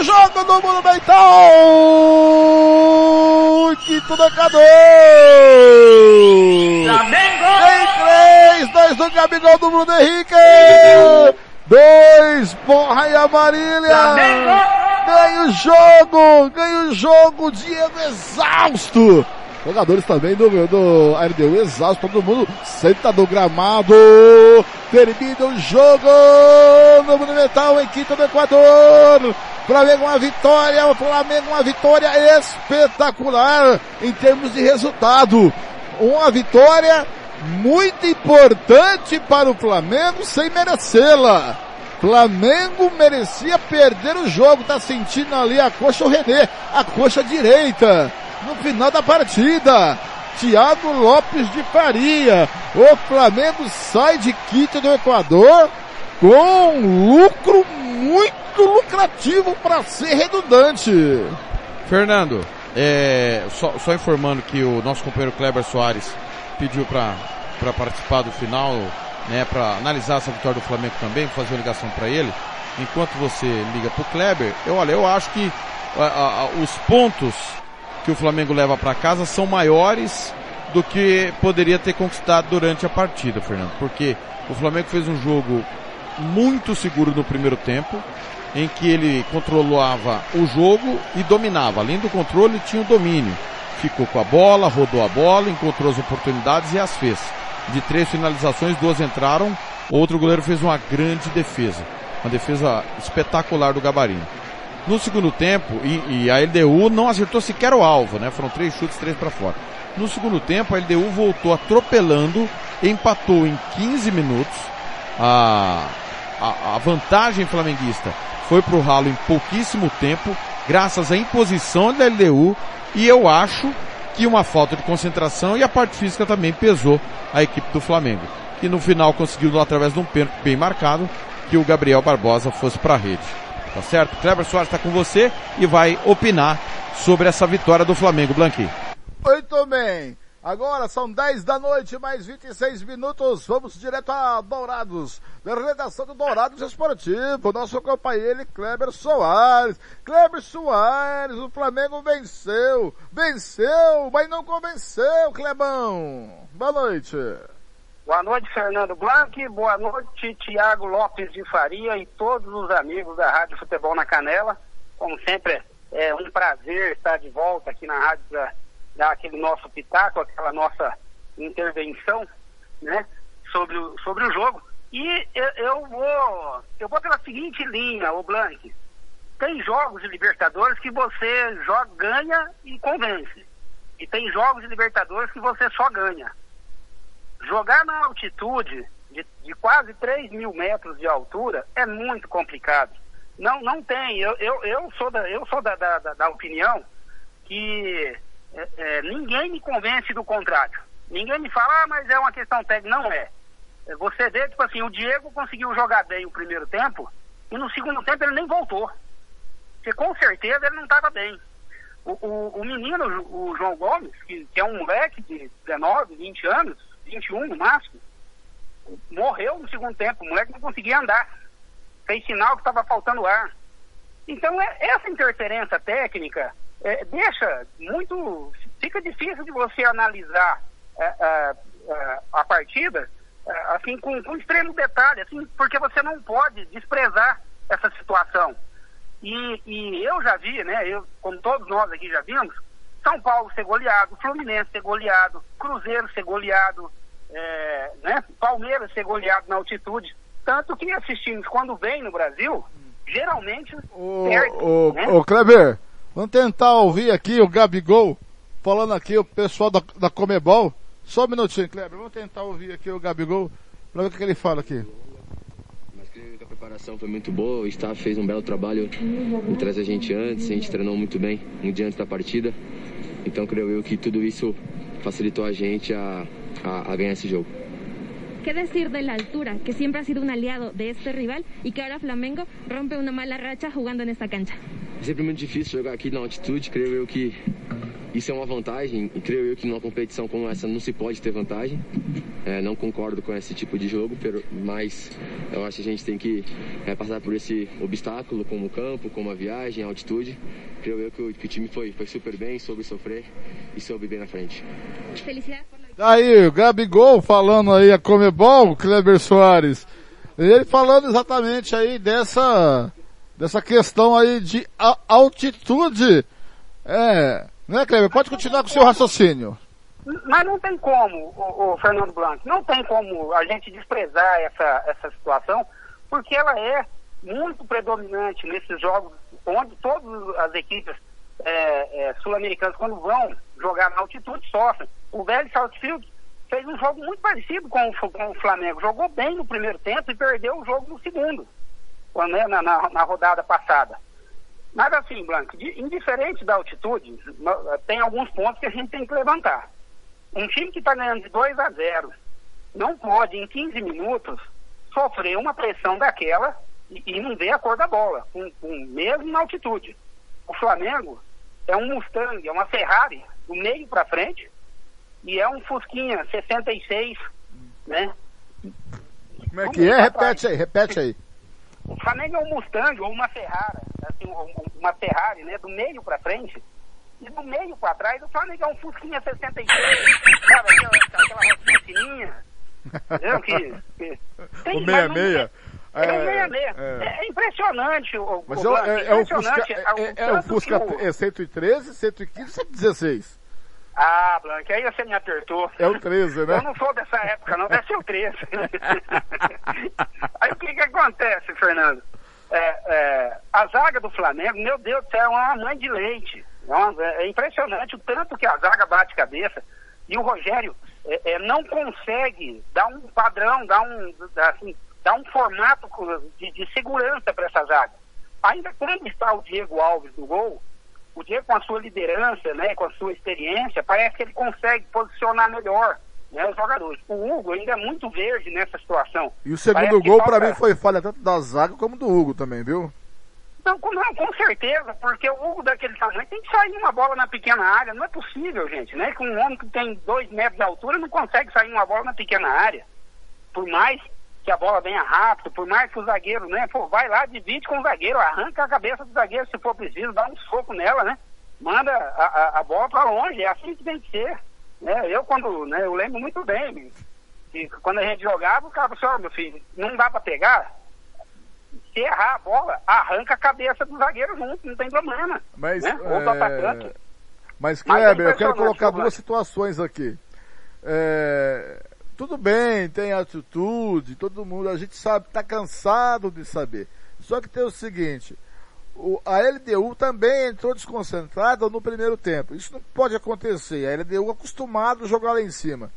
o jogo do Monumental! Quinto! Flamengo! Tem três, dois do Gabigol do Bruno Henrique! Dois, Borra e Amarília! Ganha o jogo! Ganha o jogo! Diego exausto! Jogadores também do, do RDU exausto, todo mundo senta do gramado, termina o jogo no Monumental em quinto do Equador. Flamengo uma vitória, o Flamengo uma vitória espetacular em termos de resultado. Uma vitória muito importante para o Flamengo sem merecê-la. Flamengo merecia perder o jogo, tá sentindo ali a coxa o René, a coxa direita no final da partida. Thiago Lopes de Faria. O Flamengo sai de Quito do Equador com um lucro muito lucrativo para ser redundante. Fernando, é, só, só, informando que o nosso companheiro Kleber Soares pediu para participar do final, né, para analisar essa vitória do Flamengo também, fazer uma ligação para ele. Enquanto você liga para o Kleber, eu olha, eu acho que a, a, os pontos que o Flamengo leva para casa são maiores do que poderia ter conquistado durante a partida, Fernando. Porque o Flamengo fez um jogo muito seguro no primeiro tempo, em que ele controlava o jogo e dominava. Além do controle, tinha o domínio. Ficou com a bola, rodou a bola, encontrou as oportunidades e as fez. De três finalizações, duas entraram, outro goleiro fez uma grande defesa. Uma defesa espetacular do Gabarino. No segundo tempo, e, e, a LDU não acertou sequer o alvo, né? Foram três chutes, três para fora. No segundo tempo, a LDU voltou atropelando, empatou em 15 minutos. A, a, a vantagem flamenguista foi para o ralo em pouquíssimo tempo, graças à imposição da LDU. E eu acho que uma falta de concentração e a parte física também pesou a equipe do Flamengo. Que no final conseguiu, através de um pênalti bem marcado, que o Gabriel Barbosa fosse para a rede. Tá certo? Kleber Soares está com você e vai opinar sobre essa vitória do Flamengo, Blanqui. Muito bem. Agora são 10 da noite, mais 26 minutos. Vamos direto a Dourados. Da redação do Dourados Esportivo. Nosso companheiro Kleber Soares. Kleber Soares, o Flamengo venceu. Venceu, mas não convenceu, Clebão. Boa noite. Boa noite, Fernando Blanc. Boa noite, Tiago Lopes de Faria e todos os amigos da Rádio Futebol na Canela. Como sempre, é um prazer estar de volta aqui na rádio para dar aquele nosso pitaco, aquela nossa intervenção, né, sobre o, sobre o jogo. E eu, eu vou, eu vou pela seguinte linha, o Blanc. Tem jogos de Libertadores que você joga, ganha e convence. E tem jogos de Libertadores que você só ganha. Jogar na altitude de, de, quase 3 mil metros de altura é muito complicado. Não, não tem. Eu, eu, eu sou, da, eu sou da, da, da opinião que é, é, ninguém me convence do contrário. Ninguém me fala, ah, mas é uma questão técnica. Não é. é. Você vê, tipo assim, o Diego conseguiu jogar bem o primeiro tempo e no segundo tempo ele nem voltou. Porque com certeza ele não estava bem. O, o, o, menino, o João Gomes, que, que é um moleque de 19, 20 anos, 21 no máximo, morreu no segundo tempo. O moleque não conseguia andar. Fez sinal que estava faltando ar. Então, é, essa interferência técnica é, deixa muito. Fica difícil de você analisar é, é, é a partida assim com, com extremo detalhe, assim, porque você não pode desprezar essa situação. E, e eu já vi, né, eu, como todos nós aqui já vimos, São Paulo ser goleado, Fluminense ser goleado, Cruzeiro ser goleado, é, né, Palmeiras ser goleado na altitude. Tanto que esses times, quando vêm no Brasil, geralmente o, perdem. O, né? o Kleber, vamos tentar ouvir aqui o Gabigol falando aqui, o pessoal da, da Comebol. Só um minutinho, Kleber, vamos tentar ouvir aqui o Gabigol para ver o que ele fala aqui a preparação foi muito boa, o staff fez um belo trabalho em trazer a gente antes, a gente treinou muito bem um dia antes da partida. Então creio eu que tudo isso facilitou a gente a, a, a ganar ese juego. ¿Qué decir de la altura, que siempre ha sido un aliado de este rival y que ahora Flamengo rompe una mala racha jugando en esta cancha? É sempre muito difícil jogar aqui na altitude, creio eu que isso é uma vantagem e creio eu que numa competição como essa não se pode ter vantagem. É, não concordo com esse tipo de jogo, mas eu acho que a gente tem que é, passar por esse obstáculo, como o campo, como a viagem, a altitude. Creio eu que o, que o time foi, foi super bem, soube sofrer e soube bem na frente. Felicidades. Aí, o Gabigol falando aí a Comebol, Kleber Soares. Ele falando exatamente aí dessa, dessa questão aí de altitude. É, né, Kleber? Pode continuar com o seu raciocínio. Mas não tem como, o, o, Fernando Blanco, não tem como a gente desprezar essa, essa situação, porque ela é muito predominante nesses jogos onde todas as equipes é, é, sul-americanas, quando vão jogar na altitude, sofrem. O velho Southfield fez um jogo muito parecido com o, com o Flamengo. Jogou bem no primeiro tempo e perdeu o jogo no segundo, né, na, na, na rodada passada. Mas assim, Blanco, indiferente da altitude, tem alguns pontos que a gente tem que levantar. Um time que está ganhando de 2 a 0 não pode, em 15 minutos, sofrer uma pressão daquela e, e não ver a cor da bola, com, mesmo na altitude. O Flamengo é um Mustang, é uma Ferrari, do meio para frente, e é um Fusquinha 66, né? Como é que é? Repete aí, repete aí. O Flamengo é um Mustang ou uma Ferrari, assim, uma Ferrari, né? Do meio para frente. E do meio para trás, o Flamengo é um Fusquinha 66, sabe? Aquela, aquela rocinha fininha. Entendeu? Que, que, tem, o meia-meia. É, é, é, é, impressionante o, Mas o, é, é, o Fusca, é, é o Fusca o... é 113, 115, 116. Ah, Blanca, aí você me apertou. É o 13, né? Eu não sou dessa época, não, deve ser o 13. aí o que que acontece, Fernando? É, é, a zaga do Flamengo, meu Deus do céu, é uma mãe de leite. É, uma, é impressionante o tanto que a zaga bate cabeça. E o Rogério é, é, não consegue dar um padrão, dar um, assim, dar um formato de, de segurança para essa zaga. Ainda quando está o Diego Alves no gol, o Diego com a sua liderança, né, com a sua experiência, parece que ele consegue posicionar melhor né, os jogadores. O Hugo ainda é muito verde nessa situação. E o segundo gol falta... para mim foi falha tanto da zaga como do Hugo também, viu? Não, com, não, com certeza, porque o Hugo daquele tamanho tem que sair uma bola na pequena área. Não é possível, gente, né? Que um homem que tem dois metros de altura não consegue sair uma bola na pequena área. Por mais que a bola venha rápido, por mais que o zagueiro, né, pô, vai lá, divide com o zagueiro, arranca a cabeça do zagueiro se for preciso, dá um soco nela, né? Manda a, a, a bola para longe, é assim que tem que ser. Né? Eu quando, né, eu lembro muito bem, que quando a gente jogava, o cara falou assim, oh, meu filho, não dá para pegar, se errar a bola, arranca a cabeça do zagueiro junto, não tem problema. Mas, né? Ou do é... atacante. Mas, Kleber, Mas é eu quero colocar duas situações aqui. É tudo bem, tem atitude, todo mundo, a gente sabe, está cansado de saber. Só que tem o seguinte, o, a LDU também entrou desconcentrada no primeiro tempo. Isso não pode acontecer. A LDU acostumado a jogar lá em cima.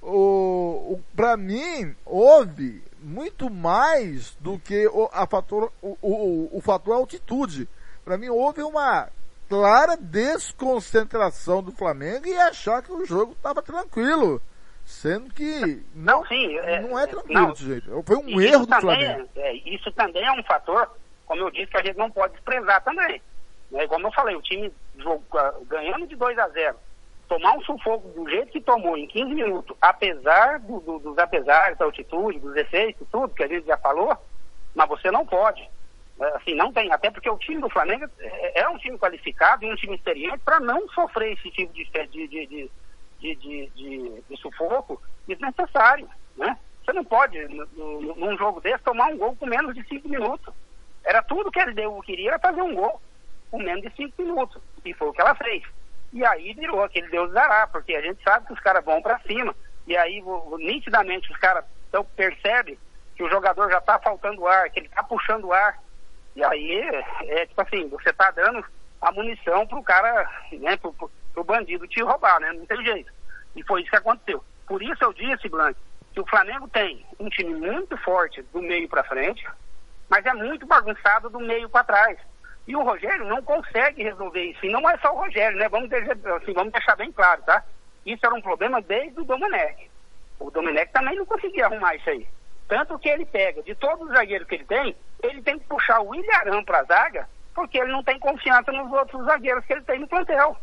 O, o para mim, houve muito mais do que o, a fator, o, o, o fator altitude. Para mim, houve uma clara desconcentração do Flamengo e achar que o jogo estava tranquilo. Sendo que não, não, sim, é, não é tranquilo não, desse jeito. Foi um erro do Flamengo. É, isso também é um fator, como eu disse, que a gente não pode desprezar também. Né? Como eu falei, o time jogo, ganhando de 2 a 0 tomar um sufoco do jeito que tomou em 15 minutos, apesar do, do, dos apesares, da altitude, dos efeitos, tudo que a gente já falou, mas você não pode. É, assim, não tem, até porque o time do Flamengo é, é um time qualificado e um time experiente para não sofrer esse tipo de, de, de, de de, de, de, de sufoco desnecessário, né? Você não pode, num jogo desse, tomar um gol com menos de cinco minutos. Era tudo que ele deu, queria era fazer um gol com menos de cinco minutos. E foi o que ela fez. E aí virou aquele Deus dará, porque a gente sabe que os caras vão para cima. E aí, nitidamente, os caras percebem que o jogador já está faltando ar, que ele está puxando ar. E aí, é tipo assim, você está dando a munição pro cara, né, pro, o bandido te roubar, né? Não tem jeito. E foi isso que aconteceu. Por isso eu disse, Blanco, que o Flamengo tem um time muito forte do meio para frente, mas é muito bagunçado do meio para trás. E o Rogério não consegue resolver isso. E não é só o Rogério, né? Vamos, deixar, assim, vamos deixar bem claro, tá? Isso era um problema desde o Domenech. O Domenech também não conseguia arrumar isso aí. Tanto que ele pega, de todos os zagueiros que ele tem, ele tem que puxar o Ilharão para a zaga, porque ele não tem confiança nos outros zagueiros que ele tem no plantel.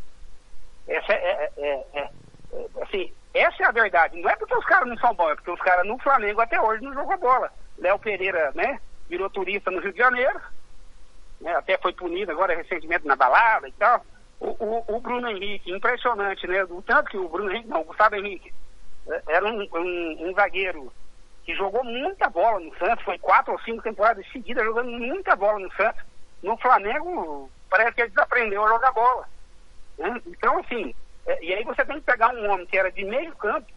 Essa é, é, é, é, é assim, essa é a verdade. Não é porque os caras não são bons, é porque os caras no Flamengo até hoje não jogam bola. Léo Pereira, né, virou turista no Rio de Janeiro, né, até foi punido agora recentemente na balada e tal. O, o, o, Bruno Henrique, impressionante, né? O tanto que o Bruno Henrique, não, o Gustavo Henrique, é, era um, um, um, zagueiro que jogou muita bola no Santos, foi quatro ou cinco temporadas seguidas jogando muita bola no Santos. No Flamengo, parece que ele desaprendeu a jogar bola. Né? Então, assim, é, e aí você tem que pegar um homem que era de meio campo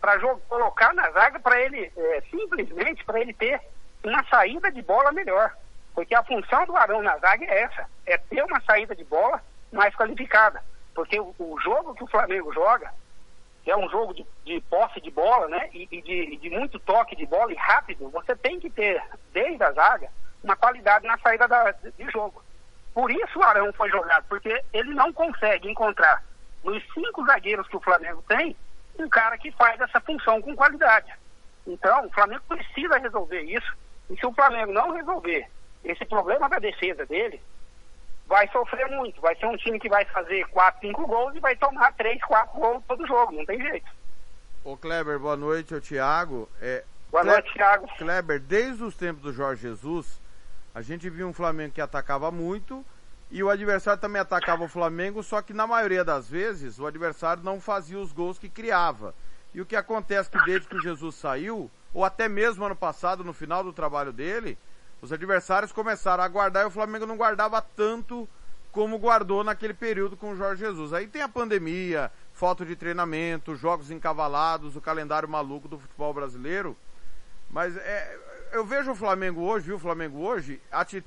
para colocar na zaga para ele, é, simplesmente para ele ter uma saída de bola melhor. Porque a função do Arão na zaga é essa, é ter uma saída de bola mais qualificada. Porque o, o jogo que o Flamengo joga, que é um jogo de, de posse de bola, né? E, e de, de, muito toque de bola e rápido, você tem que ter, desde a zaga, uma qualidade na saída da, de jogo. Por isso o Arão foi jogado, porque ele não consegue encontrar nos cinco zagueiros que o Flamengo tem, um cara que faz essa função com qualidade. Então, o Flamengo precisa resolver isso. E se o Flamengo não resolver esse problema da defesa dele, vai sofrer muito. Vai ser um time que vai fazer 4, 5 gols e vai tomar 3, 4 gols todo jogo. Não tem jeito. Ô Kleber, boa noite, o Thiago. É, boa Kleber, noite, Thiago. Kleber, desde os tempos do Jorge Jesus, a gente viu um Flamengo que atacava muito e o adversário também atacava o Flamengo, só que na maioria das vezes o adversário não fazia os gols que criava. E o que acontece que desde que o Jesus saiu, ou até mesmo ano passado, no final do trabalho dele, os adversários começaram a guardar e o Flamengo não guardava tanto como guardou naquele período com o Jorge Jesus. Aí tem a pandemia, falta de treinamento, jogos encavalados, o calendário maluco do futebol brasileiro. Mas é, eu vejo o Flamengo hoje, viu o Flamengo hoje,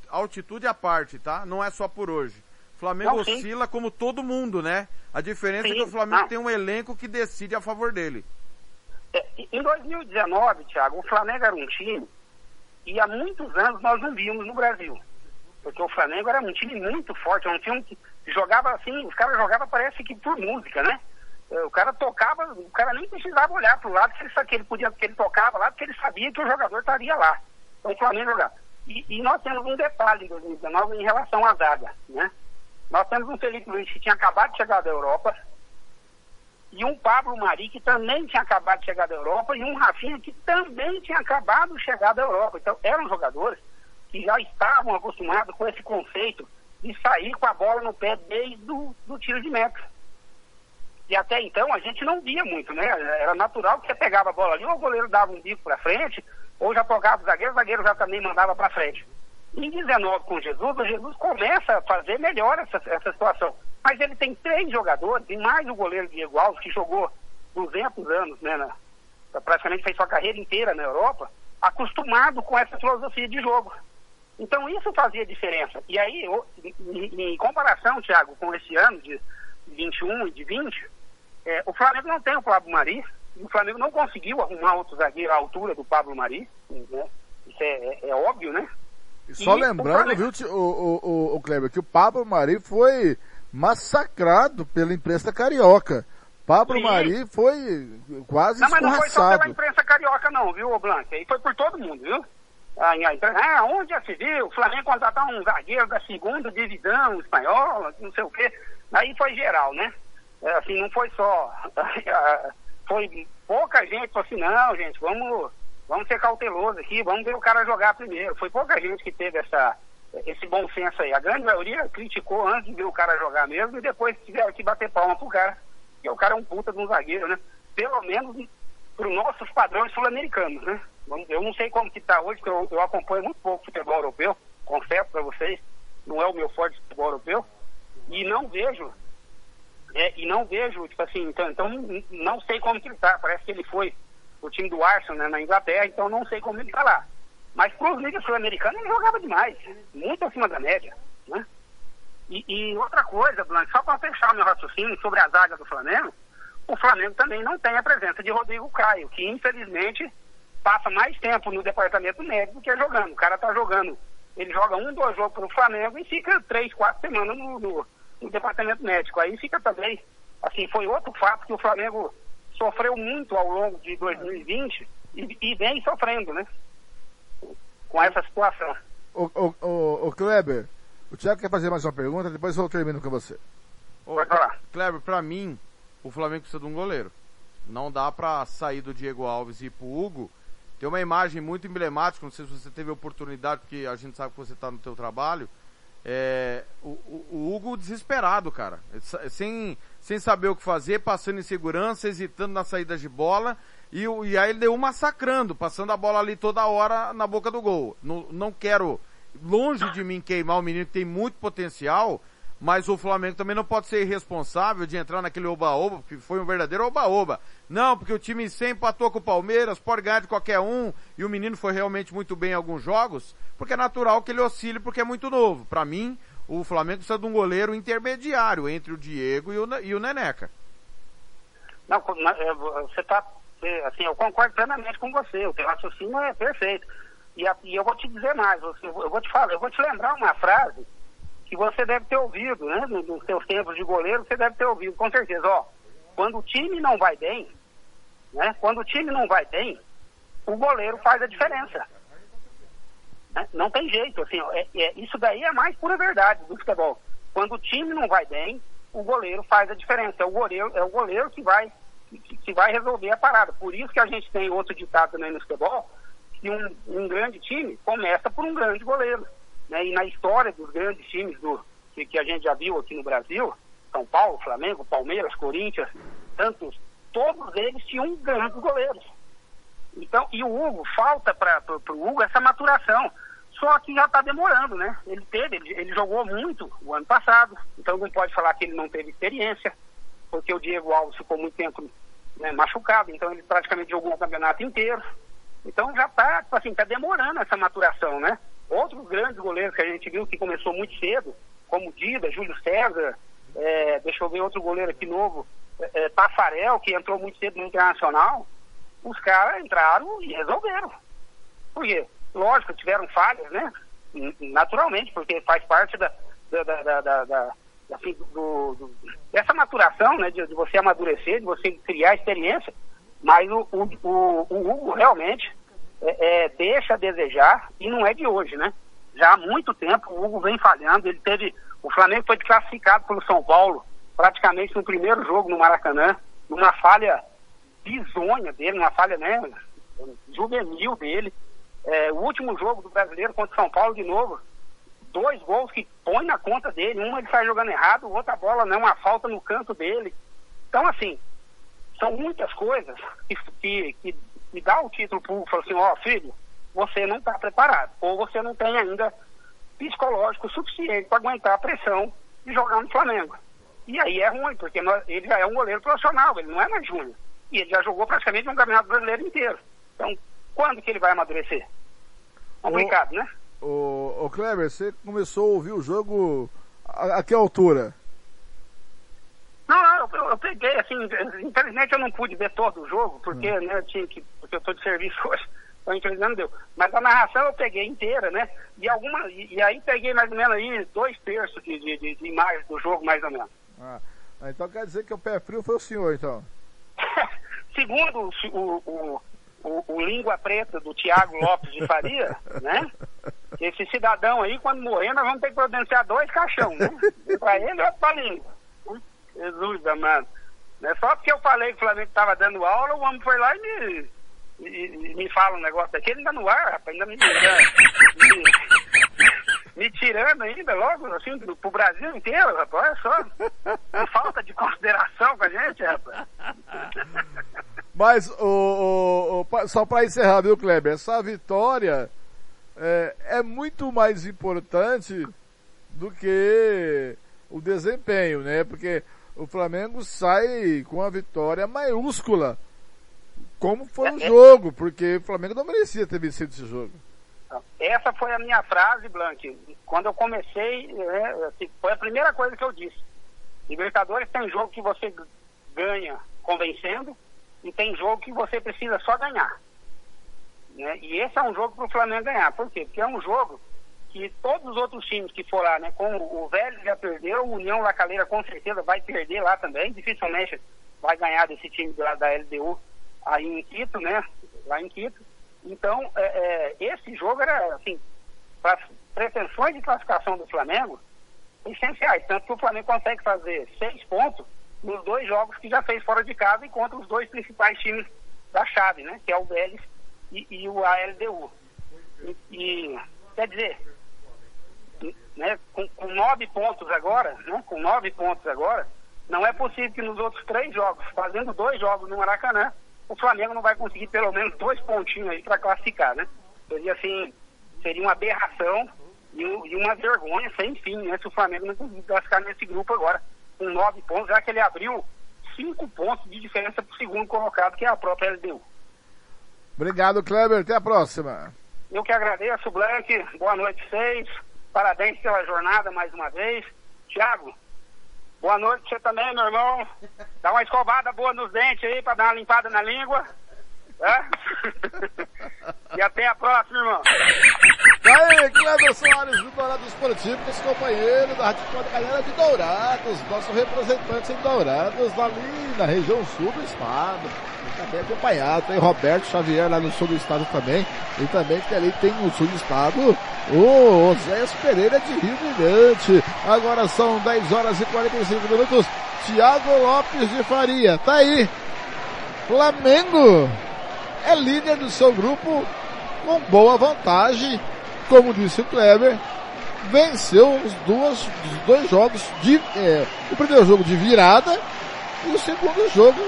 altitude à parte, tá? Não é só por hoje. O Flamengo não, oscila como todo mundo, né? A diferença sim, é que o Flamengo não. tem um elenco que decide a favor dele. É, em 2019, Thiago, o Flamengo era um time e há muitos anos nós não víamos no Brasil. Porque o Flamengo era um time muito forte, era um time que jogava assim, os caras jogavam parece que por música, né? É, o cara tocava, o cara nem precisava olhar para o lado que ele, podia, que ele tocava lá, porque ele sabia que o jogador estaria lá. Então o Flamengo jogava. E, e, nós temos um detalhe em 2019 em relação à zaga, né? Nós temos um Felipe Luiz que tinha acabado de chegar da Europa, e um Pablo Mari que também tinha acabado de chegar da Europa, e um Rafinha que também tinha acabado de chegar da Europa. Então eram jogadores que já estavam acostumados com esse conceito de sair com a bola no pé desde o do tiro de meta. E até então a gente não via muito, né? Era natural que você pegava a bola ali, ou o goleiro dava um bico para frente, ou já tocava o zagueiro, o zagueiro já também mandava para frente. Em 19 com Jesus, o Jesus começa a fazer melhor essa, essa situação. Mas ele tem três jogadores, e mais o goleiro Diego Alves, que jogou 200 anos, né? Na, praticamente fez sua carreira inteira na Europa, acostumado com essa filosofia de jogo. Então isso fazia diferença. E aí, em, em comparação, Thiago, com esse ano de 21 e de 20, é, o Flamengo não tem o Pablo Mari, o Flamengo não conseguiu arrumar outro zagueiro à altura do Pablo Mari, né? Isso é, é, é óbvio, né? E só e lembrando, Flamengo... viu, o, o, o, o Kleber, que o Pablo Mari foi massacrado pela imprensa carioca. Pablo Sim. Mari foi quase Não, mas não foi só pela imprensa carioca não, viu, Blanc? Aí foi por todo mundo, viu? Ah, onde já se viu? O Flamengo contratar um zagueiro da segunda divisão espanhola, não sei o quê. Aí foi geral, né? É, assim, não foi só. foi pouca gente falou assim, não, gente, vamos, vamos ser cautelosos aqui, vamos ver o cara jogar primeiro. Foi pouca gente que teve essa, esse bom senso aí. A grande maioria criticou antes de ver o cara jogar mesmo e depois tiveram que bater palma pro cara. Porque o cara é um puta de um zagueiro, né? Pelo menos para os nossos padrões sul-americanos, né? Eu não sei como que está hoje, porque eu, eu acompanho muito pouco futebol europeu, confesso para vocês, não é o meu forte futebol europeu, e não vejo é, e não vejo, tipo assim, então, então não sei como que ele está. Parece que ele foi o time do Arsenal né, na Inglaterra, então não sei como ele está lá. Mas para os ligas sul-americanos ele jogava demais, muito acima da média. Né? E, e outra coisa, Blanc, só para fechar o meu raciocínio sobre a zaga do Flamengo, o Flamengo também não tem a presença de Rodrigo Caio, que infelizmente passa mais tempo no departamento médico do que jogando. O cara está jogando, ele joga um, dois jogos para o Flamengo e fica três, quatro semanas no, no no departamento médico. Aí fica também, assim, foi outro fato que o Flamengo sofreu muito ao longo de 2020 e, e vem sofrendo, né? Com essa situação. O, o, o, o Kleber, o Thiago quer fazer mais uma pergunta, depois eu termino com você. Pode falar. Kleber, pra mim, o Flamengo precisa de um goleiro. Não dá pra sair do Diego Alves e ir pro Hugo. Tem uma imagem muito emblemática, não sei se você teve a oportunidade, porque a gente sabe que você tá no teu trabalho. É, o, o, Hugo desesperado, cara. Sem, sem saber o que fazer, passando em segurança, hesitando nas saídas de bola. E, e aí ele deu massacrando, passando a bola ali toda hora na boca do gol. Não, não quero, longe de mim, queimar o menino que tem muito potencial, mas o Flamengo também não pode ser irresponsável de entrar naquele oba-oba, porque foi um verdadeiro oba-oba. Não, porque o time sempre empatou com o Palmeiras, pode ganhar de qualquer um, e o menino foi realmente muito bem em alguns jogos, porque é natural que ele oscile porque é muito novo. Para mim, o Flamengo precisa de um goleiro intermediário entre o Diego e o, e o Neneca. Não, é, você tá, é, assim, eu concordo plenamente com você, o teu raciocínio é perfeito. E, e eu vou te dizer mais, eu vou te falar, eu vou te lembrar uma frase que você deve ter ouvido, né? Nos seus tempos de goleiro, você deve ter ouvido, com certeza. Ó, quando o time não vai bem, né? Quando o time não vai bem, o goleiro faz a diferença. Né? Não tem jeito, assim, ó, é, é, isso daí é a mais pura verdade do futebol. Quando o time não vai bem, o goleiro faz a diferença. É o goleiro, é o goleiro que vai que, vai resolver a parada. Por isso que a gente tem outro ditado também no futebol, que um, um grande time começa por um grande goleiro. Né? E na história dos grandes times do, que, que, a gente já viu aqui no Brasil, São Paulo, Flamengo, Palmeiras, Corinthians, tantos, todos eles tinham grandes goleiros. Então, e o Hugo, falta para o Hugo essa maturação. Só que já está demorando, né? Ele teve, ele, ele, jogou muito o ano passado, então não pode falar que ele não teve experiência, porque o Diego Alves ficou muito tempo né, machucado, então ele praticamente jogou o campeonato inteiro. Então já está, tipo assim, está demorando essa maturação, né? Outros grandes goleiros que a gente viu que começou muito cedo, como Dida, Júlio César, é, deixa eu ver outro goleiro aqui novo, é, é, Tafarel, que entrou muito cedo no Internacional, os caras entraram e resolveram. Por quê? Lógico, tiveram falhas, né? Naturalmente, porque faz parte da, da, da, da, da assim, do, do, dessa maturação, né? De, de, você amadurecer, de você criar experiência. Mas o, o, o, o Hugo realmente é, é, deixa a desejar e não é de hoje, né? Já há muito tempo o Hugo vem falhando. Ele teve. O Flamengo foi classificado pelo São Paulo praticamente no primeiro jogo no Maracanã, numa falha bizonha dele, uma falha né, juvenil dele. É, o último jogo do brasileiro contra o São Paulo de novo, dois gols que põe na conta dele, uma ele sai jogando errado, outra bola não, uma falta no canto dele. Então, assim, são muitas coisas que, que e dá o título para o fala assim, ó oh, filho, você não está preparado, ou você não tem ainda psicológico suficiente para aguentar a pressão de jogar no Flamengo. E aí é ruim, porque nós, ele já é um goleiro profissional, ele não é mais júnior. E ele já jogou praticamente um campeonato brasileiro inteiro. Então, quando que ele vai amadurecer? Complicado, o, né? O, o Kleber, você começou a ouvir o jogo a, a que altura? Não, não, eu, eu, peguei, assim, infelizmente eu não pude ver todo o jogo, porque, hum. né, eu tinha que, porque eu estou de serviço hoje, então infelizmente não deu. Mas a narração eu peguei inteira, né? E alguma, e, e aí peguei mais ou menos aí dois terços de, de, de, de imagens do jogo, mais ou menos. Ah, então quer dizer que o pé frio foi o senhor, então? Segundo o, o, o, o, língua preta do Tiago Lopes de Faria, né? Esse cidadão aí, quando morrer, nós vamos ter que providenciar dois caixão, né? Para ele e outro para língua. Jesus amado. Não é só porque eu falei que o Flamengo estava dando aula, o homem foi lá e me, e, me fala um negócio aqui, ele ainda no ar, rapaz, ainda me, me, me tirando ainda logo, assim, pro, pro Brasil inteiro, rapaz, olha só. falta de consideração com a gente, rapaz. Mas, o, o, o só para encerrar, viu, Kleber? Essa vitória é, é muito mais importante do que o desempenho, né? Porque o Flamengo sai com a vitória maiúscula. Como foi o jogo, porque o Flamengo não merecia ter vencido esse jogo. Essa foi a minha frase, Blank. Quando eu comecei, é, assim, foi a primeira coisa que eu disse. Libertadores tem jogo que você ganha convencendo e tem jogo que você precisa só ganhar. Né? E esse é um jogo para o Flamengo ganhar. Por quê? Porque é um jogo que todos os outros times que for lá, né, como o Velho já perdeu, o União Lacaleira com certeza vai perder lá também, dificilmente vai ganhar desse time lá da LDU aí em Quito, né, lá em Quito. Então, é, é, esse jogo era, assim, para as pretensões de classificação do Flamengo, essenciais, tanto que o Flamengo consegue fazer seis pontos nos dois jogos que já fez fora de casa e contra os dois principais times da chave, né? Que é o Vélez e, e o ALDU. E, e, quer dizer, né, com, com, nove pontos agora, né, com nove pontos agora, não é possível que nos outros três jogos, fazendo dois jogos no Maracanã, o Flamengo não vai conseguir pelo menos dois pontinhos aí para classificar, né? Seria assim, seria uma aberração e, e, uma vergonha sem fim, né? Se o Flamengo não conseguir classificar nesse grupo agora com nove pontos, já que ele abriu cinco pontos de diferença para o segundo colocado, que é a própria LDU. Obrigado, Kleber. Até a próxima. Eu que agradeço, Blank. Boa noite, vocês. Parabéns pela jornada mais uma vez. Tiago, boa noite você também, meu irmão. Dá uma escovada boa nos dentes aí para dar uma limpada na língua. É? e até a próxima, irmão. Aí, Cleber Soares do Dourados Esportivo, nosso companheiro da Galera de Dourados, nosso representante em Dourados, ali na região sul do estado. Também acompanhado, tem Roberto Xavier lá no sul do estado também. E também que ali tem no sul do estado o Oséias Pereira de Rio Brilhante. Agora são 10 horas e 45 minutos. Thiago Lopes de Faria, tá aí. Flamengo é líder do seu grupo com boa vantagem, como disse o Kleber, venceu os, duas, os dois jogos de é, o primeiro jogo de virada e o segundo jogo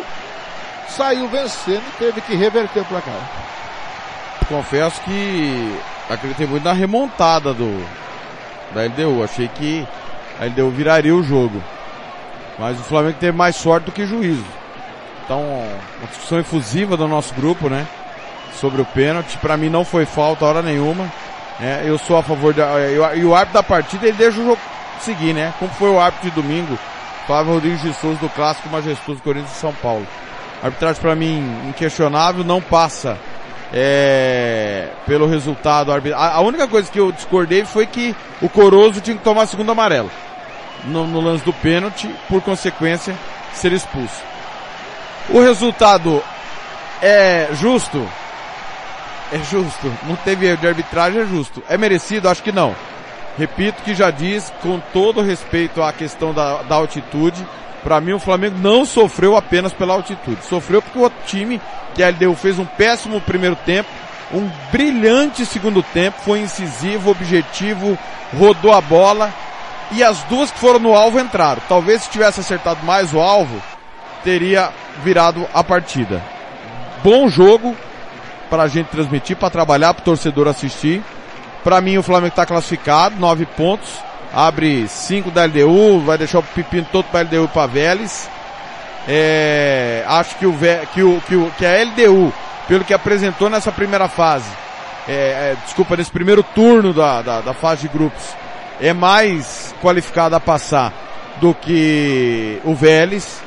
saiu vencendo e teve que reverter o placar. Confesso que acreditei muito na remontada do da LDU. Achei que a LDU viraria o jogo. Mas o Flamengo teve mais sorte do que juízo. Então, uma discussão efusiva do nosso grupo, né? Sobre o pênalti. Para mim não foi falta hora nenhuma. Né? Eu sou a favor da. E o árbitro da partida ele deixa o jogo seguir, né? Como foi o árbitro de domingo, Flávio Rodrigues de Souza do Clássico Majestoso Corinthians de São Paulo. Arbitragem para mim inquestionável, não passa é, pelo resultado. A, a, única coisa que eu discordei foi que o Coroso tinha que tomar segundo amarelo no, no lance do pênalti, por consequência, ser expulso. O resultado é justo? É justo. Não teve erro de arbitragem, é justo. É merecido? Acho que não. Repito que já diz, com todo respeito à questão da, da altitude, para mim o Flamengo não sofreu apenas pela altitude. Sofreu porque o outro time, que a LDU, fez um péssimo primeiro tempo, um brilhante segundo tempo, foi incisivo, objetivo, rodou a bola e as duas que foram no alvo entraram. Talvez se tivesse acertado mais o alvo, teria virado a partida. Bom jogo para a gente transmitir, para trabalhar, para o torcedor assistir. Para mim o Flamengo está classificado, nove pontos, abre cinco da LDU, vai deixar o pepino todo para LDU e para Vélez. É, acho que o, que, o, que, o, que a LDU, pelo que apresentou nessa primeira fase, é, é, desculpa, nesse primeiro turno da, da, da fase de grupos, é mais qualificada a passar do que o Vélez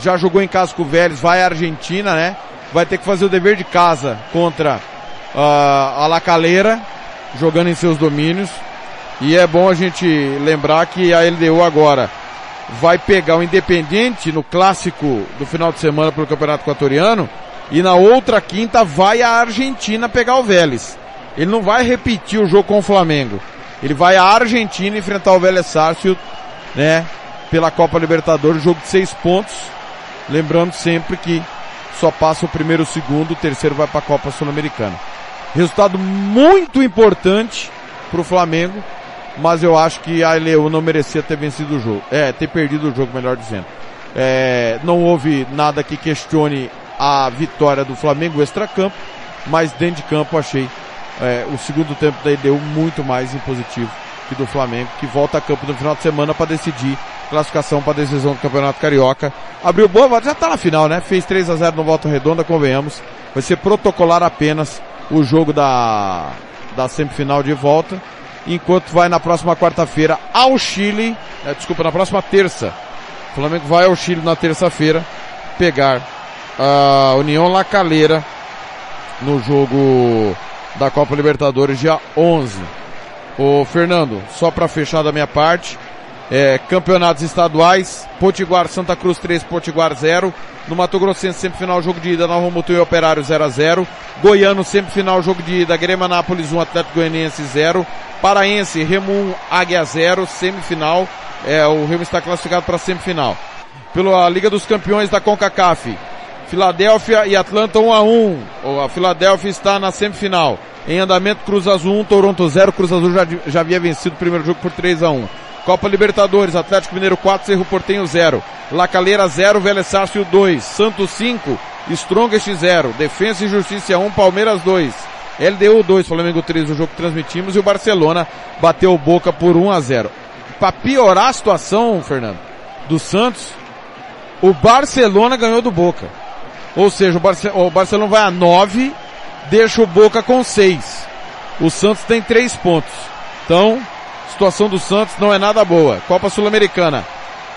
já jogou em casa com o Vélez, vai à Argentina, né? Vai ter que fazer o dever de casa contra uh, a Lacaleira, jogando em seus domínios. E é bom a gente lembrar que a LDU agora vai pegar o Independente no clássico do final de semana pelo Campeonato Equatoriano e na outra quinta vai à Argentina pegar o Vélez. Ele não vai repetir o jogo com o Flamengo. Ele vai à Argentina enfrentar o Vélez Sarsfield, né? Pela Copa Libertadores, jogo de seis pontos Lembrando sempre que só passa o primeiro, o segundo, o terceiro vai para a Copa Sul-Americana. Resultado muito importante para o Flamengo, mas eu acho que a LEU não merecia ter vencido o jogo, é, ter perdido o jogo, melhor dizendo. É, não houve nada que questione a vitória do Flamengo extra-campo, mas dentro de campo achei é, o segundo tempo da LDU muito mais impositivo que do Flamengo, que volta a campo no final de semana para decidir classificação para a decisão do Campeonato Carioca. Abriu boa, já está na final, né? Fez 3 a 0 no Volta Redonda, convenhamos. Vai ser protocolar apenas o jogo da, da semifinal de volta. Enquanto vai na próxima quarta-feira ao Chile, é, desculpa, na próxima terça. O Flamengo vai ao Chile na terça-feira pegar a União La Calera no jogo da Copa Libertadores dia 11. O Fernando, só para fechar da minha parte, é, campeonatos estaduais, Potiguar Santa Cruz 3, Potiguar 0. No Mato Grossense, semifinal, jogo de ida, Nova Mutu e Operário 0 a 0 Goiano, semifinal, jogo de ida, Grêmio Anápolis 1, Atlético Goianiense 0. Paraense, Remo 1, Águia 0, semifinal. É, o Remo está classificado para semifinal. pela Liga dos Campeões da CONCACAF. Filadélfia e Atlanta 1 a 1. A Filadélfia está na semifinal. Em andamento, Cruz Azul 1, Toronto 0. Cruz Azul já, já havia vencido o primeiro jogo por 3 a 1. Copa Libertadores, Atlético Mineiro 4, Cerro Portenho 0. La Calera 0, Vélez Sácio 2. Santos 5, Strongest 0. Defensa e Justiça 1, Palmeiras 2. LDU 2, Flamengo 3, o jogo que transmitimos. E o Barcelona bateu Boca por 1 a 0. Para piorar a situação, Fernando, do Santos, o Barcelona ganhou do Boca. Ou seja, o, Barce o Barcelona vai a 9, deixa o Boca com 6. O Santos tem 3 pontos. Então, situação do Santos não é nada boa. Copa Sul-Americana.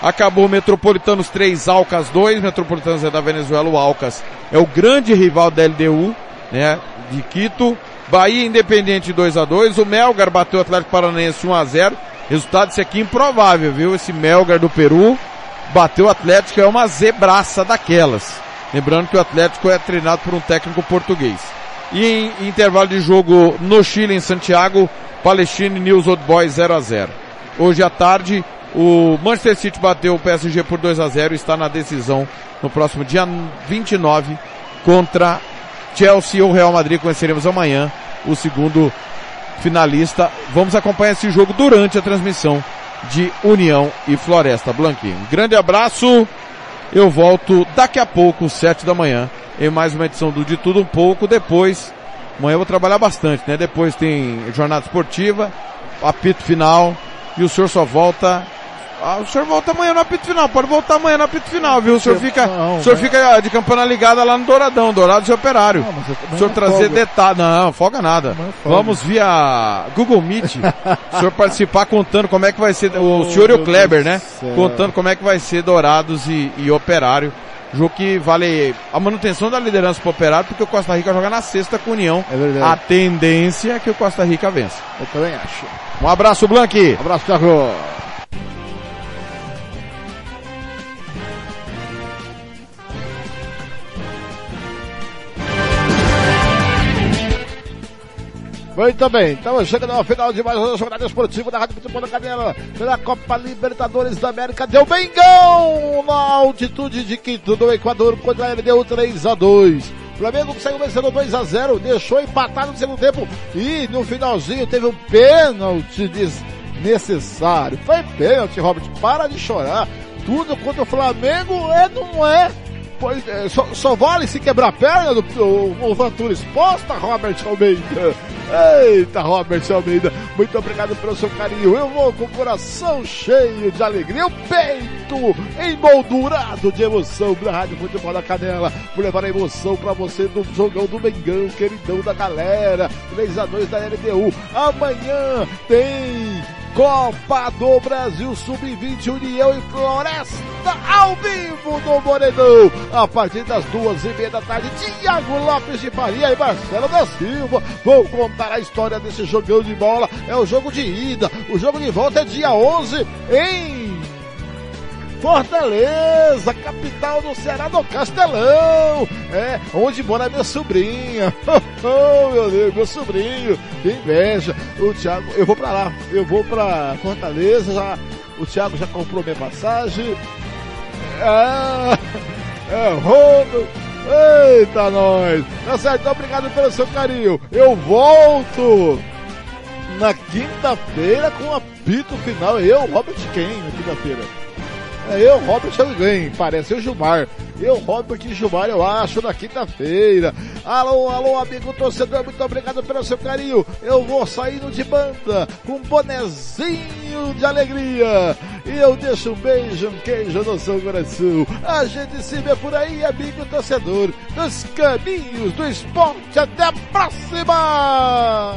Acabou Metropolitanos 3, Alcas 2. Metropolitanos é da Venezuela, o Alcas é o grande rival da LDU, né, de Quito. Bahia Independente 2 a 2 O Melgar bateu o Atlético Paranaense 1 a 0 Resultado esse aqui improvável, viu? Esse Melgar do Peru bateu o Atlético, é uma zebraça daquelas. Lembrando que o Atlético é treinado por um técnico português. E em intervalo de jogo no Chile, em Santiago, Palestina e News Old Boys 0 a 0 Hoje à tarde, o Manchester City bateu o PSG por 2 a 0 e está na decisão no próximo dia 29 contra Chelsea ou Real Madrid. Conheceremos amanhã o segundo finalista. Vamos acompanhar esse jogo durante a transmissão de União e Floresta Blanquinho. Um grande abraço. Eu volto daqui a pouco, sete da manhã, em mais uma edição do De Tudo Um Pouco. Depois, amanhã eu vou trabalhar bastante, né? Depois tem jornada esportiva, apito final, e o senhor só volta ah, o senhor volta amanhã no apito final, pode voltar amanhã no apito final, viu? O senhor fica, não, o senhor mas... fica de campana ligada lá no Douradão, Dourado de Operário. Não, o senhor trazer detalhes, não, folga nada. Vamos via Google Meet, o senhor participar contando como é que vai ser, o oh, senhor e o Kleber, né? Contando como é que vai ser Dourados e, e Operário. Jogo que vale a manutenção da liderança pro Operário, porque o Costa Rica joga na sexta com União. É verdade. A tendência é que o Costa Rica vença. Eu também acho. Um abraço, Blanqui. Um abraço, Thiago. Muito bem, estamos chegando ao final de mais uma jornada esportiva da Rádio Futebol da Canela pela Copa Libertadores da América. Deu Bengão na altitude de Quito do Equador contra a LDU 3 a 2. Flamengo saiu vencendo 2 a 0, deixou empatado no segundo tempo e no finalzinho teve um pênalti desnecessário. Foi pênalti, Robert, para de chorar. Tudo contra o Flamengo é não é Pois, é, só, só, vale se quebrar a perna do o Vantura exposta, Robert Almeida. Eita, Robert Almeida, muito obrigado pelo seu carinho. Eu vou com o coração cheio de alegria, o peito emoldurado de emoção da Rádio Futebol da Canela, por levar a emoção para você do jogão do Mengão, queridão da galera. 3 a 2 da LDU. Amanhã tem Copa do Brasil Sub-20 União e Floresta ao vivo no Morenão. A partir das duas e meia da tarde, Tiago Lopes de Faria e Marcelo da Silva vão contar a história desse jogão de bola. É o jogo de ida. O jogo de volta é dia 11 em Fortaleza, capital do Ceará do Castelão, é, onde mora minha sobrinha. Oh, meu Deus, meu sobrinho, que inveja. O Thiago, eu vou para lá, eu vou para Fortaleza, já, o Thiago já comprou minha passagem. Ah, é, roubo. Eita, nós! Tá certo, obrigado pelo seu carinho. Eu volto na quinta-feira com o apito final. Eu, Robert Ken, na quinta-feira. Eu, Robert alguém, parece o Gilmar. Eu, Robert Gilmar, eu acho, na quinta-feira. Alô, alô, amigo torcedor, muito obrigado pelo seu carinho. Eu vou saindo de banda com um bonezinho de alegria. E eu deixo um beijo, um queijo no seu coração. A gente se vê por aí, amigo torcedor, nos caminhos do esporte. Até a próxima!